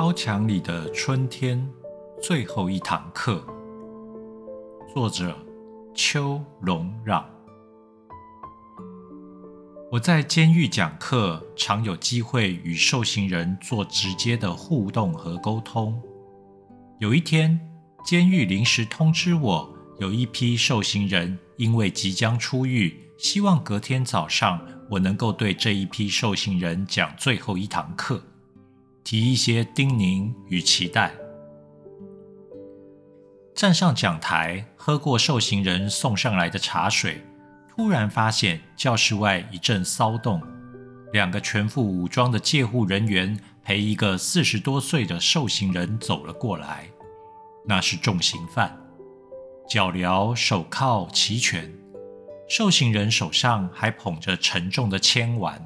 高墙里的春天最后一堂课，作者邱龙让。我在监狱讲课，常有机会与受刑人做直接的互动和沟通。有一天，监狱临时通知我，有一批受刑人因为即将出狱，希望隔天早上我能够对这一批受刑人讲最后一堂课。提一些叮咛与期待。站上讲台，喝过受刑人送上来的茶水，突然发现教室外一阵骚动。两个全副武装的戒护人员陪一个四十多岁的受刑人走了过来。那是重刑犯，脚镣、手铐齐全，受刑人手上还捧着沉重的铅丸。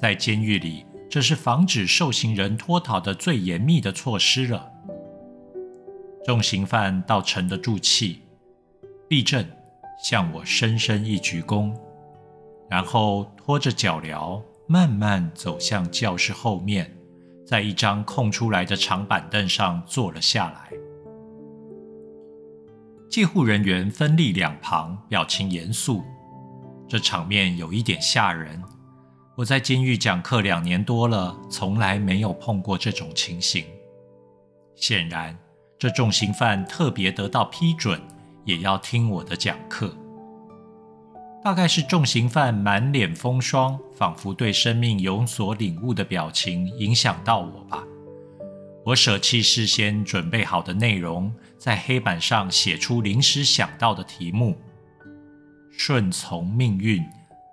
在监狱里。这是防止受刑人脱逃的最严密的措施了。重刑犯倒沉得住气，立正，向我深深一鞠躬，然后拖着脚镣慢慢走向教室后面，在一张空出来的长板凳上坐了下来。戒护人员分立两旁，表情严肃，这场面有一点吓人。我在监狱讲课两年多了，从来没有碰过这种情形。显然，这重刑犯特别得到批准，也要听我的讲课。大概是重刑犯满脸风霜，仿佛对生命有所领悟的表情影响到我吧。我舍弃事先准备好的内容，在黑板上写出临时想到的题目：顺从命运，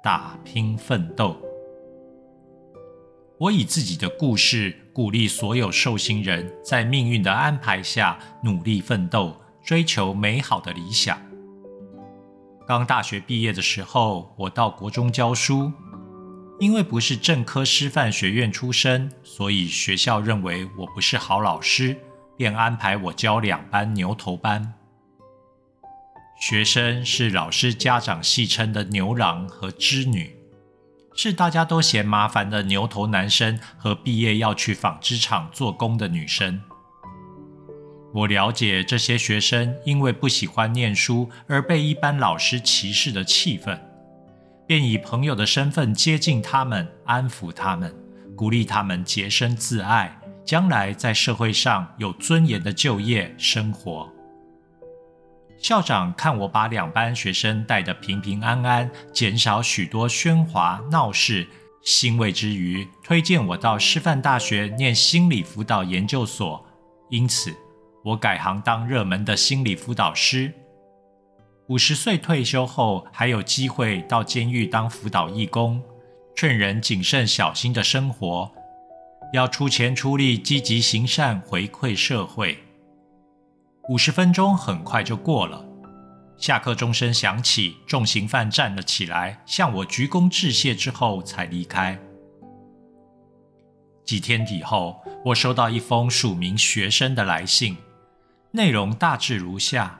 打拼奋斗。我以自己的故事鼓励所有受刑人在命运的安排下努力奋斗，追求美好的理想。刚大学毕业的时候，我到国中教书，因为不是正科师范学院出身，所以学校认为我不是好老师，便安排我教两班牛头班。学生是老师家长戏称的牛郎和织女。是大家都嫌麻烦的牛头男生和毕业要去纺织厂做工的女生。我了解这些学生因为不喜欢念书而被一般老师歧视的气氛，便以朋友的身份接近他们，安抚他们，鼓励他们洁身自爱，将来在社会上有尊严的就业生活。校长看我把两班学生带得平平安安，减少许多喧哗闹事，欣慰之余，推荐我到师范大学念心理辅导研究所。因此，我改行当热门的心理辅导师。五十岁退休后，还有机会到监狱当辅导义工，劝人谨慎小心的生活，要出钱出力，积极行善，回馈社会。五十分钟很快就过了，下课钟声响起，重刑犯站了起来，向我鞠躬致谢之后才离开。几天以后，我收到一封署名学生的来信，内容大致如下：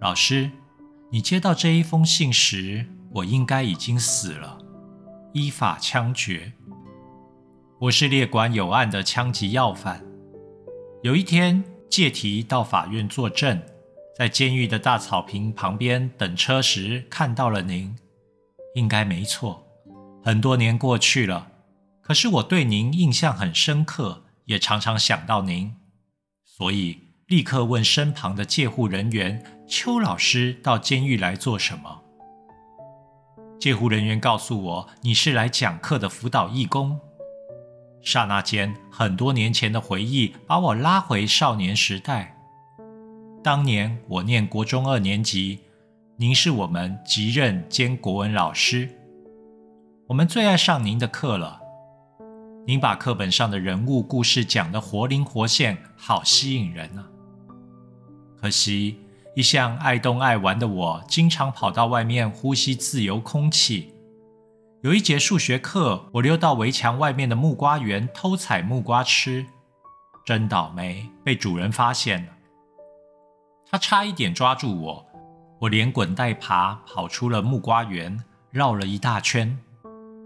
老师，你接到这一封信时，我应该已经死了，依法枪决。我是列管有案的枪击要犯。有一天。借题到法院作证，在监狱的大草坪旁边等车时看到了您，应该没错。很多年过去了，可是我对您印象很深刻，也常常想到您，所以立刻问身旁的戒护人员：“邱老师到监狱来做什么？”戒护人员告诉我：“你是来讲课的辅导义工。”刹那间，很多年前的回忆把我拉回少年时代。当年我念国中二年级，您是我们级任兼国文老师，我们最爱上您的课了。您把课本上的人物故事讲得活灵活现，好吸引人啊！可惜，一向爱动爱玩的我，经常跑到外面呼吸自由空气。有一节数学课，我溜到围墙外面的木瓜园偷采木瓜吃，真倒霉，被主人发现了。他差一点抓住我，我连滚带爬跑出了木瓜园，绕了一大圈。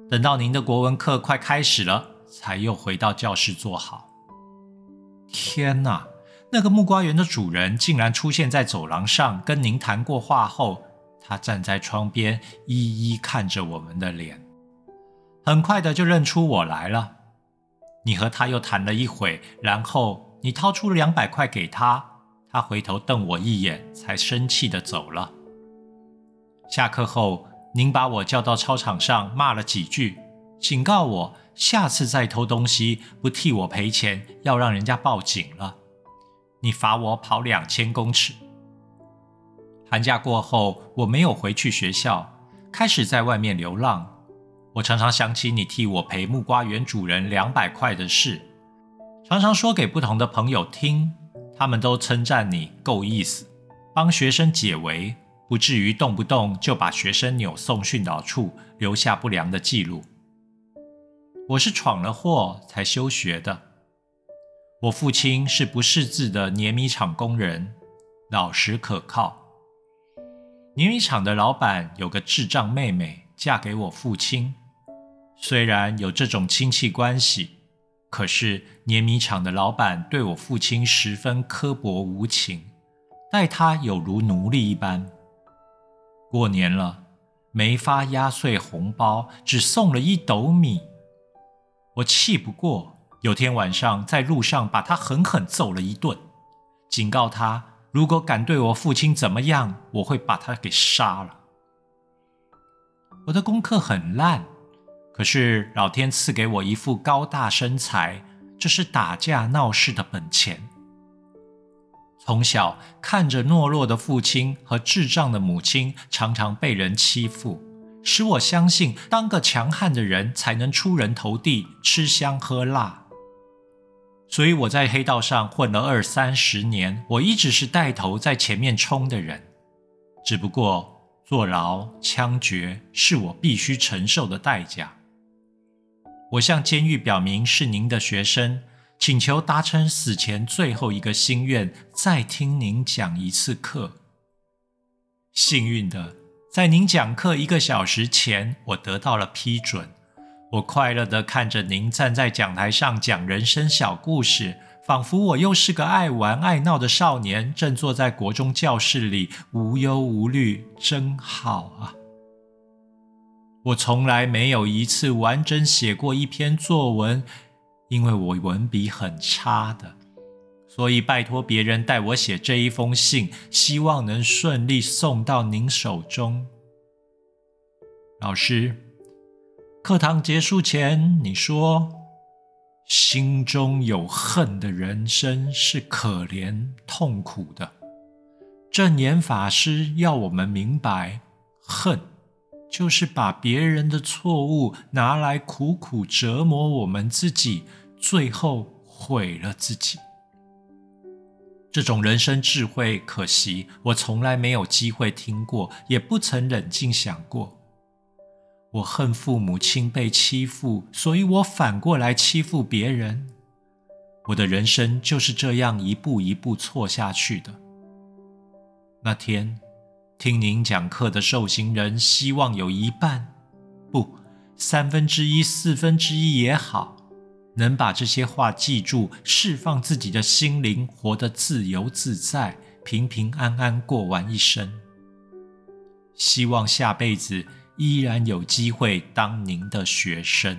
等到您的国文课快开始了，才又回到教室坐好。天哪！那个木瓜园的主人竟然出现在走廊上，跟您谈过话后，他站在窗边，一一看着我们的脸，很快的就认出我来了。你和他又谈了一会，然后你掏出两百块给他，他回头瞪我一眼，才生气的走了。下课后，您把我叫到操场上骂了几句，警告我下次再偷东西不替我赔钱，要让人家报警了。你罚我跑两千公尺。寒假过后，我没有回去学校，开始在外面流浪。我常常想起你替我赔木瓜园主人两百块的事，常常说给不同的朋友听，他们都称赞你够意思，帮学生解围，不至于动不动就把学生扭送训导处，留下不良的记录。我是闯了祸才休学的。我父亲是不识字的碾米厂工人，老实可靠。碾米厂的老板有个智障妹妹，嫁给我父亲。虽然有这种亲戚关系，可是碾米厂的老板对我父亲十分刻薄无情，待他有如奴隶一般。过年了，没发压岁红包，只送了一斗米。我气不过。有天晚上，在路上把他狠狠揍了一顿，警告他，如果敢对我父亲怎么样，我会把他给杀了。我的功课很烂，可是老天赐给我一副高大身材，这是打架闹事的本钱。从小看着懦弱的父亲和智障的母亲常常被人欺负。使我相信，当个强悍的人才能出人头地，吃香喝辣。所以我在黑道上混了二三十年，我一直是带头在前面冲的人。只不过坐牢、枪决是我必须承受的代价。我向监狱表明是您的学生，请求达成死前最后一个心愿，再听您讲一次课。幸运的，在您讲课一个小时前，我得到了批准。我快乐地看着您站在讲台上讲人生小故事，仿佛我又是个爱玩爱闹的少年，正坐在国中教室里无忧无虑，真好啊！我从来没有一次完整写过一篇作文，因为我文笔很差的，所以拜托别人代我写这一封信，希望能顺利送到您手中，老师。课堂结束前，你说：“心中有恨的人生是可怜痛苦的。”正言法师要我们明白，恨就是把别人的错误拿来苦苦折磨我们自己，最后毁了自己。这种人生智慧，可惜我从来没有机会听过，也不曾冷静想过。我恨父母亲被欺负，所以我反过来欺负别人。我的人生就是这样一步一步错下去的。那天听您讲课的受刑人，希望有一半，不，三分之一、四分之一也好，能把这些话记住，释放自己的心灵，活得自由自在，平平安安过完一生。希望下辈子。依然有机会当您的学生。